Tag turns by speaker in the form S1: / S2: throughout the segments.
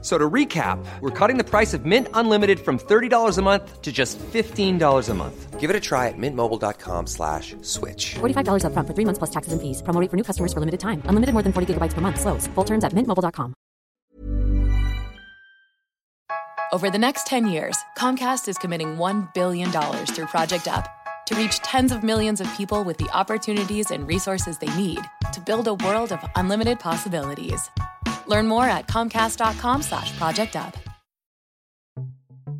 S1: So to recap, we're cutting the price of Mint Unlimited from $30 a month to just $15 a month.
S2: Give it a try at mintmobile.com slash switch.
S3: $45 upfront for three months plus taxes and fees. Promo rate for new customers for limited time. Unlimited more than 40 gigabytes per month. Slows. Full terms at mintmobile.com.
S4: Over the next 10 years, Comcast is committing $1 billion through Project Up to reach tens of millions of people with the opportunities and resources they need to build a world of unlimited possibilities. Learn more at comcast.com slash project up.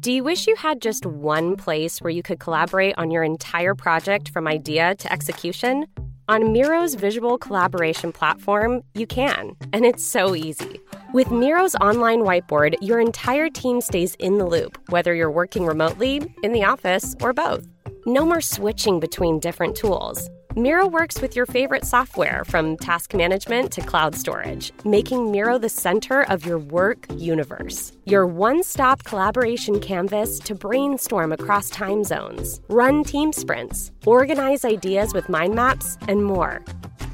S5: Do you wish you had just one place where you could collaborate on your entire project from idea to execution? On Miro's visual collaboration platform, you can, and it's so easy. With Miro's online whiteboard, your entire team stays in the loop, whether you're working remotely, in the office, or both. No more switching between different tools. Miro works with your favorite software from task management to cloud storage, making Miro the center of your work universe. Your one stop collaboration canvas to brainstorm across time zones, run team sprints, organize ideas with mind maps, and more.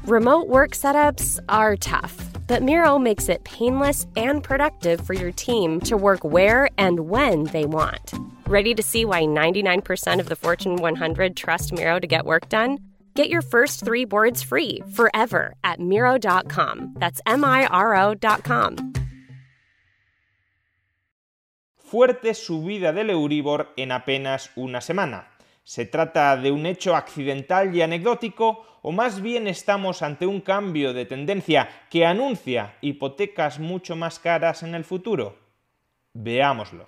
S5: Remote work setups are tough, but Miro makes it painless and productive for your team to work where and when they want. Ready to see why 99% of the Fortune 100 trust Miro to get work done? Get your first three boards free forever at Miro.com. That's M I R O.com.
S6: Fuerte subida del Euribor en apenas una semana. ¿Se trata de un hecho accidental y anecdótico o más bien estamos ante un cambio de tendencia que anuncia hipotecas mucho más caras en el futuro? Veámoslo.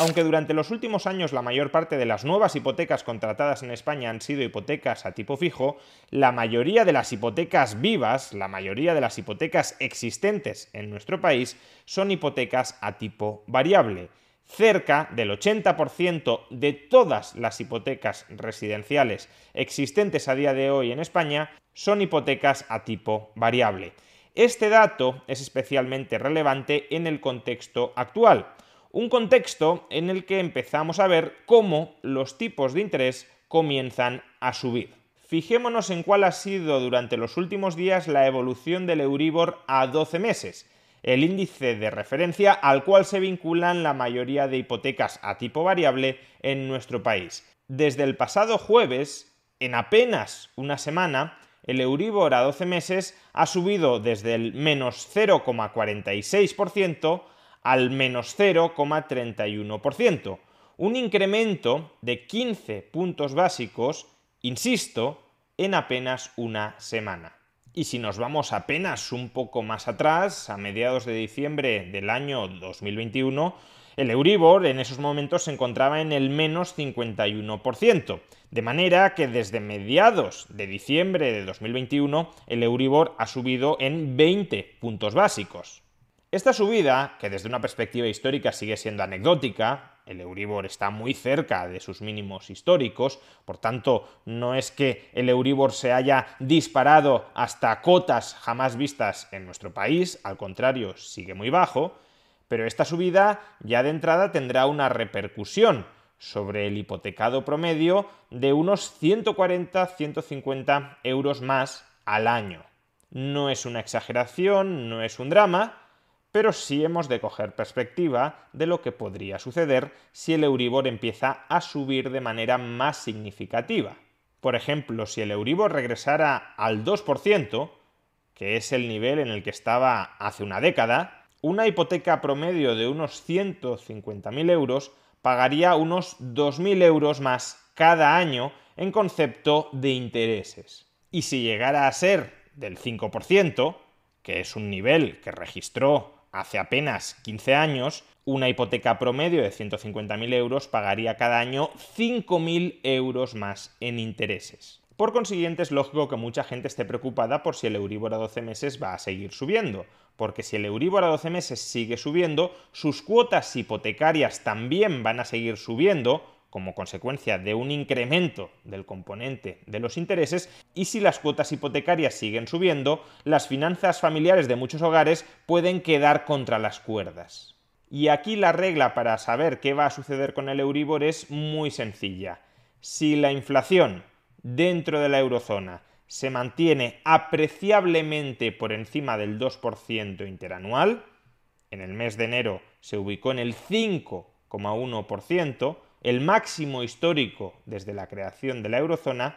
S6: Aunque durante los últimos años la mayor parte de las nuevas hipotecas contratadas en España han sido hipotecas a tipo fijo, la mayoría de las hipotecas vivas, la mayoría de las hipotecas existentes en nuestro país, son hipotecas a tipo variable. Cerca del 80% de todas las hipotecas residenciales existentes a día de hoy en España son hipotecas a tipo variable. Este dato es especialmente relevante en el contexto actual un contexto en el que empezamos a ver cómo los tipos de interés comienzan a subir. Fijémonos en cuál ha sido durante los últimos días la evolución del Euribor a 12 meses, el índice de referencia al cual se vinculan la mayoría de hipotecas a tipo variable en nuestro país. Desde el pasado jueves, en apenas una semana, el Euribor a 12 meses ha subido desde el menos 0,46% al menos 0,31%, un incremento de 15 puntos básicos, insisto, en apenas una semana. Y si nos vamos apenas un poco más atrás, a mediados de diciembre del año 2021, el Euribor en esos momentos se encontraba en el menos 51%, de manera que desde mediados de diciembre de 2021 el Euribor ha subido en 20 puntos básicos. Esta subida, que desde una perspectiva histórica sigue siendo anecdótica, el Euribor está muy cerca de sus mínimos históricos, por tanto no es que el Euribor se haya disparado hasta cotas jamás vistas en nuestro país, al contrario, sigue muy bajo, pero esta subida ya de entrada tendrá una repercusión sobre el hipotecado promedio de unos 140-150 euros más al año. No es una exageración, no es un drama, pero sí hemos de coger perspectiva de lo que podría suceder si el Euribor empieza a subir de manera más significativa. Por ejemplo, si el Euribor regresara al 2%, que es el nivel en el que estaba hace una década, una hipoteca promedio de unos 150.000 euros pagaría unos 2.000 euros más cada año en concepto de intereses. Y si llegara a ser del 5%, que es un nivel que registró hace apenas 15 años, una hipoteca promedio de 150.000 euros pagaría cada año 5.000 euros más en intereses. Por consiguiente, es lógico que mucha gente esté preocupada por si el Euribor a 12 meses va a seguir subiendo, porque si el Euribor a 12 meses sigue subiendo, sus cuotas hipotecarias también van a seguir subiendo, como consecuencia de un incremento del componente de los intereses y si las cuotas hipotecarias siguen subiendo, las finanzas familiares de muchos hogares pueden quedar contra las cuerdas. Y aquí la regla para saber qué va a suceder con el Euribor es muy sencilla. Si la inflación dentro de la eurozona se mantiene apreciablemente por encima del 2% interanual, en el mes de enero se ubicó en el 5,1%, el máximo histórico desde la creación de la eurozona,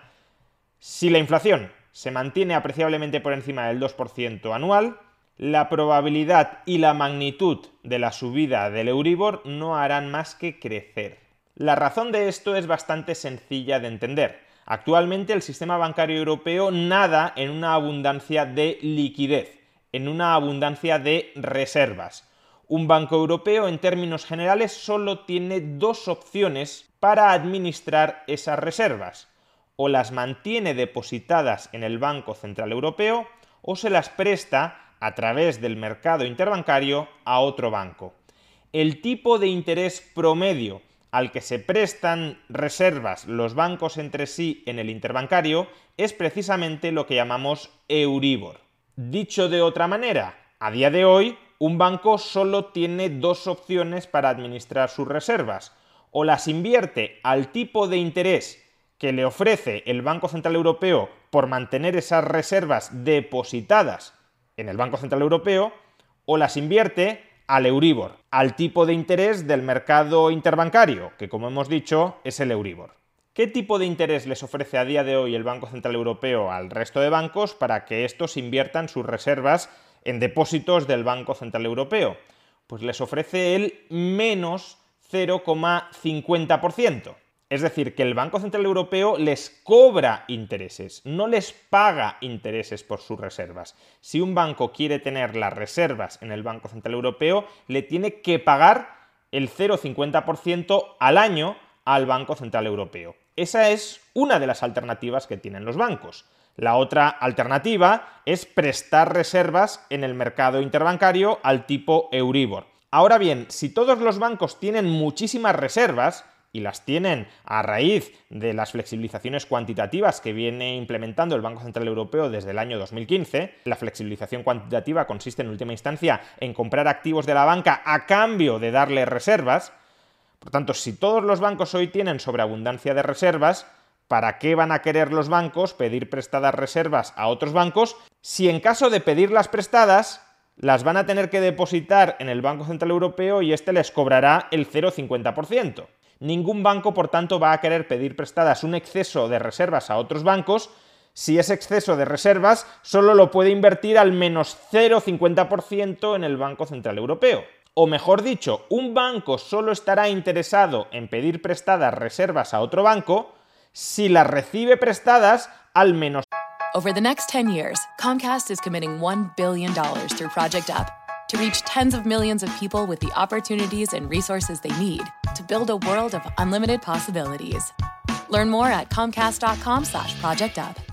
S6: si la inflación se mantiene apreciablemente por encima del 2% anual, la probabilidad y la magnitud de la subida del Euribor no harán más que crecer. La razón de esto es bastante sencilla de entender. Actualmente el sistema bancario europeo nada en una abundancia de liquidez, en una abundancia de reservas. Un banco europeo en términos generales solo tiene dos opciones para administrar esas reservas. O las mantiene depositadas en el Banco Central Europeo o se las presta a través del mercado interbancario a otro banco. El tipo de interés promedio al que se prestan reservas los bancos entre sí en el interbancario es precisamente lo que llamamos Euribor. Dicho de otra manera, a día de hoy un banco solo tiene dos opciones para administrar sus reservas. O las invierte al tipo de interés que le ofrece el Banco Central Europeo por mantener esas reservas depositadas en el Banco Central Europeo o las invierte al Euribor, al tipo de interés del mercado interbancario, que como hemos dicho es el Euribor. ¿Qué tipo de interés les ofrece a día de hoy el Banco Central Europeo al resto de bancos para que estos inviertan sus reservas en depósitos del Banco Central Europeo? Pues les ofrece el menos 0,50%. Es decir, que el Banco Central Europeo les cobra intereses, no les paga intereses por sus reservas. Si un banco quiere tener las reservas en el Banco Central Europeo, le tiene que pagar el 0,50% al año al Banco Central Europeo. Esa es una de las alternativas que tienen los bancos. La otra alternativa es prestar reservas en el mercado interbancario al tipo Euribor. Ahora bien, si todos los bancos tienen muchísimas reservas, y las tienen a raíz de las flexibilizaciones cuantitativas que viene implementando el Banco Central Europeo desde el año 2015. La flexibilización cuantitativa consiste en última instancia en comprar activos de la banca a cambio de darle reservas. Por tanto, si todos los bancos hoy tienen sobreabundancia de reservas, ¿para qué van a querer los bancos pedir prestadas reservas a otros bancos si en caso de pedirlas prestadas las van a tener que depositar en el Banco Central Europeo y este les cobrará el 0,50%? Ningún banco, por tanto, va a querer pedir prestadas un exceso de reservas a otros bancos si ese exceso de reservas solo lo puede invertir al menos 0,50% en el Banco Central Europeo. O mejor dicho, un banco solo estará interesado en pedir prestadas reservas a otro banco si las recibe prestadas al menos.
S4: Over the next 10 years, Comcast is committing $1 billion through Project Up to reach tens of millions of people with the opportunities and resources they need to build a world of unlimited possibilities. Learn more at comcast.com/projectup.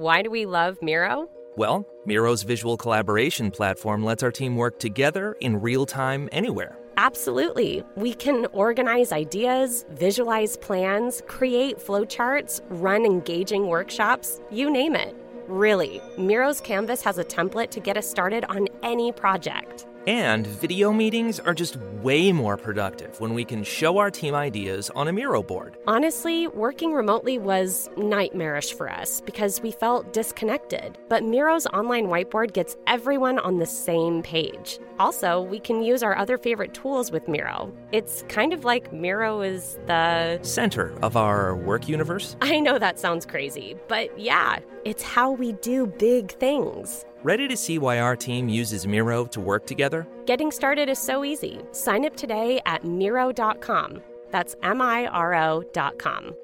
S5: Why do we love Miro?
S7: Well, Miro's visual collaboration platform lets our team work together in real time anywhere.
S5: Absolutely. We can organize ideas, visualize plans, create flowcharts, run engaging workshops, you name it. Really, Miro's Canvas has a template to get us started on any project.
S7: And video meetings are just way more productive when we can show our team ideas on a Miro board.
S5: Honestly, working remotely was nightmarish for us because we felt disconnected. But Miro's online whiteboard gets everyone on the same page. Also, we can use our other favorite tools with Miro. It's kind of like Miro is the
S7: Center of our work universe.
S5: I know that sounds crazy, but yeah, it's how we do big things.
S7: Ready to see why our team uses Miro to work together?
S5: Getting started is so easy. Sign up today at Miro.com. That's M I R O.com.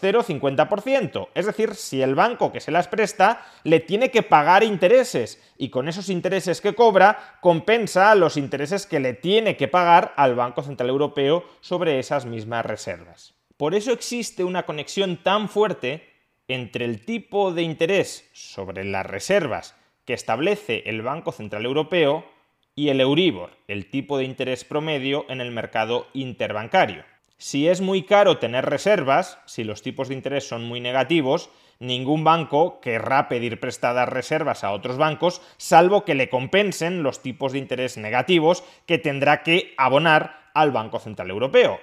S6: 0,50%. Es decir, si el banco que se las presta le tiene que pagar intereses y con esos intereses que cobra compensa los intereses que le tiene que pagar al Banco Central Europeo sobre esas mismas reservas. Por eso existe una conexión tan fuerte entre el tipo de interés sobre las reservas que establece el Banco Central Europeo y el Euribor, el tipo de interés promedio en el mercado interbancario. Si es muy caro tener reservas, si los tipos de interés son muy negativos, ningún banco querrá pedir prestadas reservas a otros bancos, salvo que le compensen los tipos de interés negativos que tendrá que abonar al Banco Central Europeo.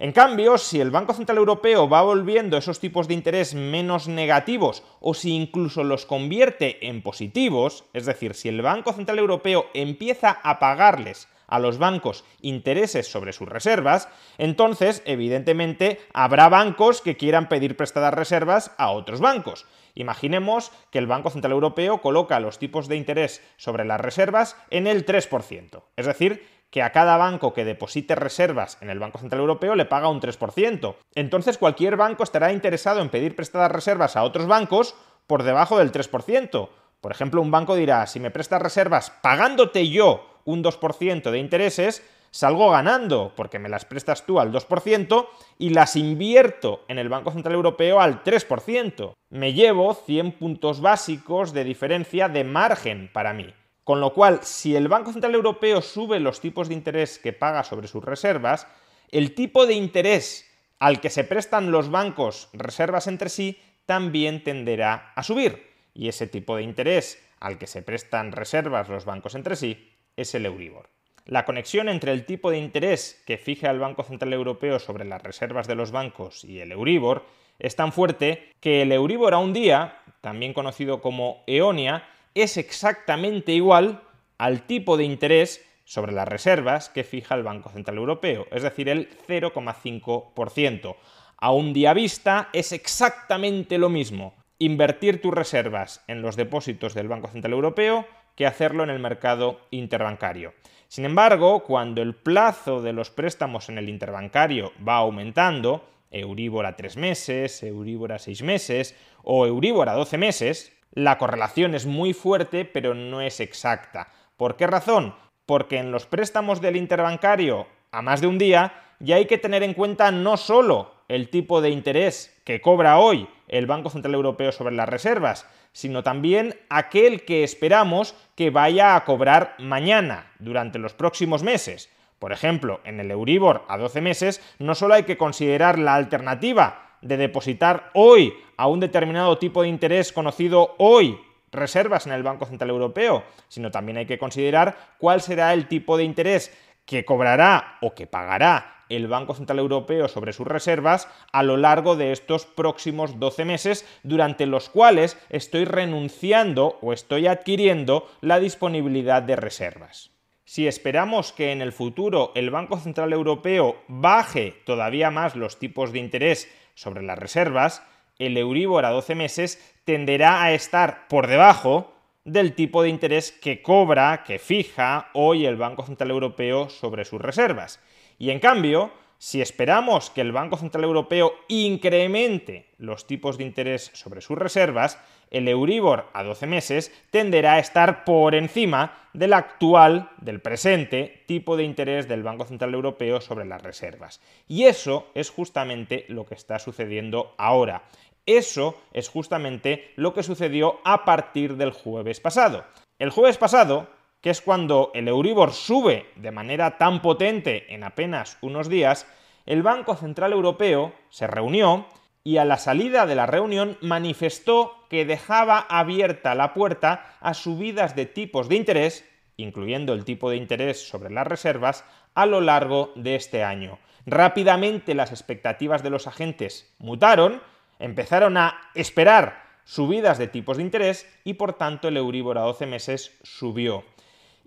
S6: En cambio, si el Banco Central Europeo va volviendo esos tipos de interés menos negativos o si incluso los convierte en positivos, es decir, si el Banco Central Europeo empieza a pagarles a los bancos intereses sobre sus reservas, entonces, evidentemente, habrá bancos que quieran pedir prestadas reservas a otros bancos. Imaginemos que el Banco Central Europeo coloca los tipos de interés sobre las reservas en el 3%, es decir, que a cada banco que deposite reservas en el Banco Central Europeo le paga un 3%. Entonces cualquier banco estará interesado en pedir prestadas reservas a otros bancos por debajo del 3%. Por ejemplo, un banco dirá, si me prestas reservas pagándote yo un 2% de intereses, salgo ganando porque me las prestas tú al 2% y las invierto en el Banco Central Europeo al 3%. Me llevo 100 puntos básicos de diferencia de margen para mí. Con lo cual, si el Banco Central Europeo sube los tipos de interés que paga sobre sus reservas, el tipo de interés al que se prestan los bancos reservas entre sí también tenderá a subir. Y ese tipo de interés al que se prestan reservas los bancos entre sí es el Euribor. La conexión entre el tipo de interés que fija el Banco Central Europeo sobre las reservas de los bancos y el Euribor es tan fuerte que el Euribor a un día, también conocido como Eonia, es exactamente igual al tipo de interés sobre las reservas que fija el Banco Central Europeo, es decir, el 0,5%. A un día vista es exactamente lo mismo invertir tus reservas en los depósitos del Banco Central Europeo que hacerlo en el mercado interbancario. Sin embargo, cuando el plazo de los préstamos en el interbancario va aumentando, Euribor a 3 meses, Euribor a 6 meses o Euribor a 12 meses, la correlación es muy fuerte pero no es exacta. ¿Por qué razón? Porque en los préstamos del interbancario a más de un día ya hay que tener en cuenta no solo el tipo de interés que cobra hoy el Banco Central Europeo sobre las reservas, sino también aquel que esperamos que vaya a cobrar mañana, durante los próximos meses. Por ejemplo, en el Euribor a 12 meses no solo hay que considerar la alternativa de depositar hoy a un determinado tipo de interés conocido hoy reservas en el Banco Central Europeo, sino también hay que considerar cuál será el tipo de interés que cobrará o que pagará el Banco Central Europeo sobre sus reservas a lo largo de estos próximos 12 meses, durante los cuales estoy renunciando o estoy adquiriendo la disponibilidad de reservas. Si esperamos que en el futuro el Banco Central Europeo baje todavía más los tipos de interés sobre las reservas, el Euribor a 12 meses tenderá a estar por debajo del tipo de interés que cobra, que fija hoy el Banco Central Europeo sobre sus reservas. Y en cambio, si esperamos que el Banco Central Europeo incremente los tipos de interés sobre sus reservas, el Euribor a 12 meses tenderá a estar por encima del actual, del presente, tipo de interés del Banco Central Europeo sobre las reservas. Y eso es justamente lo que está sucediendo ahora. Eso es justamente lo que sucedió a partir del jueves pasado. El jueves pasado, que es cuando el Euribor sube de manera tan potente en apenas unos días, el Banco Central Europeo se reunió y a la salida de la reunión manifestó que dejaba abierta la puerta a subidas de tipos de interés, incluyendo el tipo de interés sobre las reservas, a lo largo de este año. Rápidamente las expectativas de los agentes mutaron, empezaron a esperar subidas de tipos de interés y por tanto el Euribor a 12 meses subió.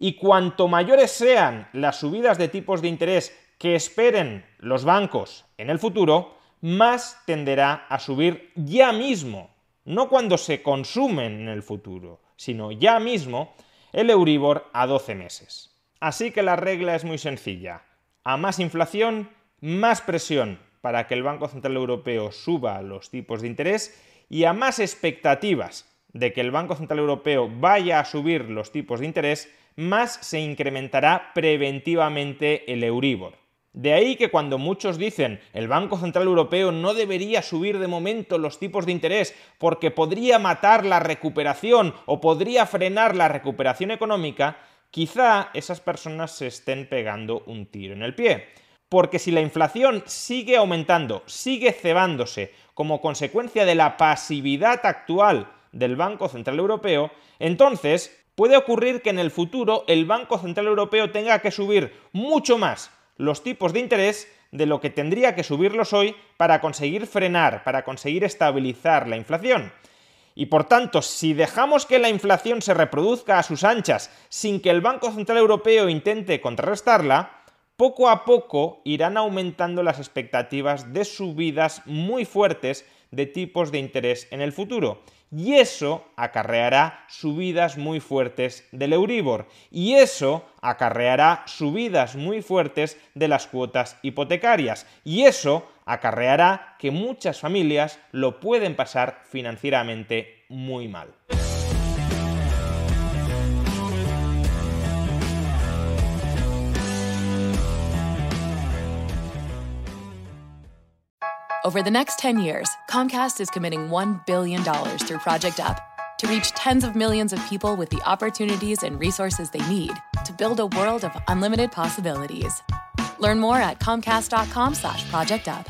S6: Y cuanto mayores sean las subidas de tipos de interés que esperen los bancos en el futuro, más tenderá a subir ya mismo, no cuando se consumen en el futuro, sino ya mismo el Euribor a 12 meses. Así que la regla es muy sencilla. A más inflación, más presión para que el Banco Central Europeo suba los tipos de interés y a más expectativas de que el Banco Central Europeo vaya a subir los tipos de interés, más se incrementará preventivamente el Euribor. De ahí que cuando muchos dicen el Banco Central Europeo no debería subir de momento los tipos de interés porque podría matar la recuperación o podría frenar la recuperación económica, quizá esas personas se estén pegando un tiro en el pie. Porque si la inflación sigue aumentando, sigue cebándose como consecuencia de la pasividad actual del Banco Central Europeo, entonces puede ocurrir que en el futuro el Banco Central Europeo tenga que subir mucho más los tipos de interés de lo que tendría que subirlos hoy para conseguir frenar, para conseguir estabilizar la inflación. Y por tanto, si dejamos que la inflación se reproduzca a sus anchas sin que el Banco Central Europeo intente contrarrestarla, poco a poco irán aumentando las expectativas de subidas muy fuertes de tipos de interés en el futuro. Y eso acarreará subidas muy fuertes del Euribor. Y eso acarreará subidas muy fuertes de las cuotas hipotecarias. Y eso acarreará que muchas familias lo pueden pasar financieramente muy mal.
S4: Over the next 10 years, Comcast is committing $1 billion through Project Up to reach tens of millions of people with the opportunities and resources they need to build a world of unlimited possibilities. Learn more at comcast.com slash project up.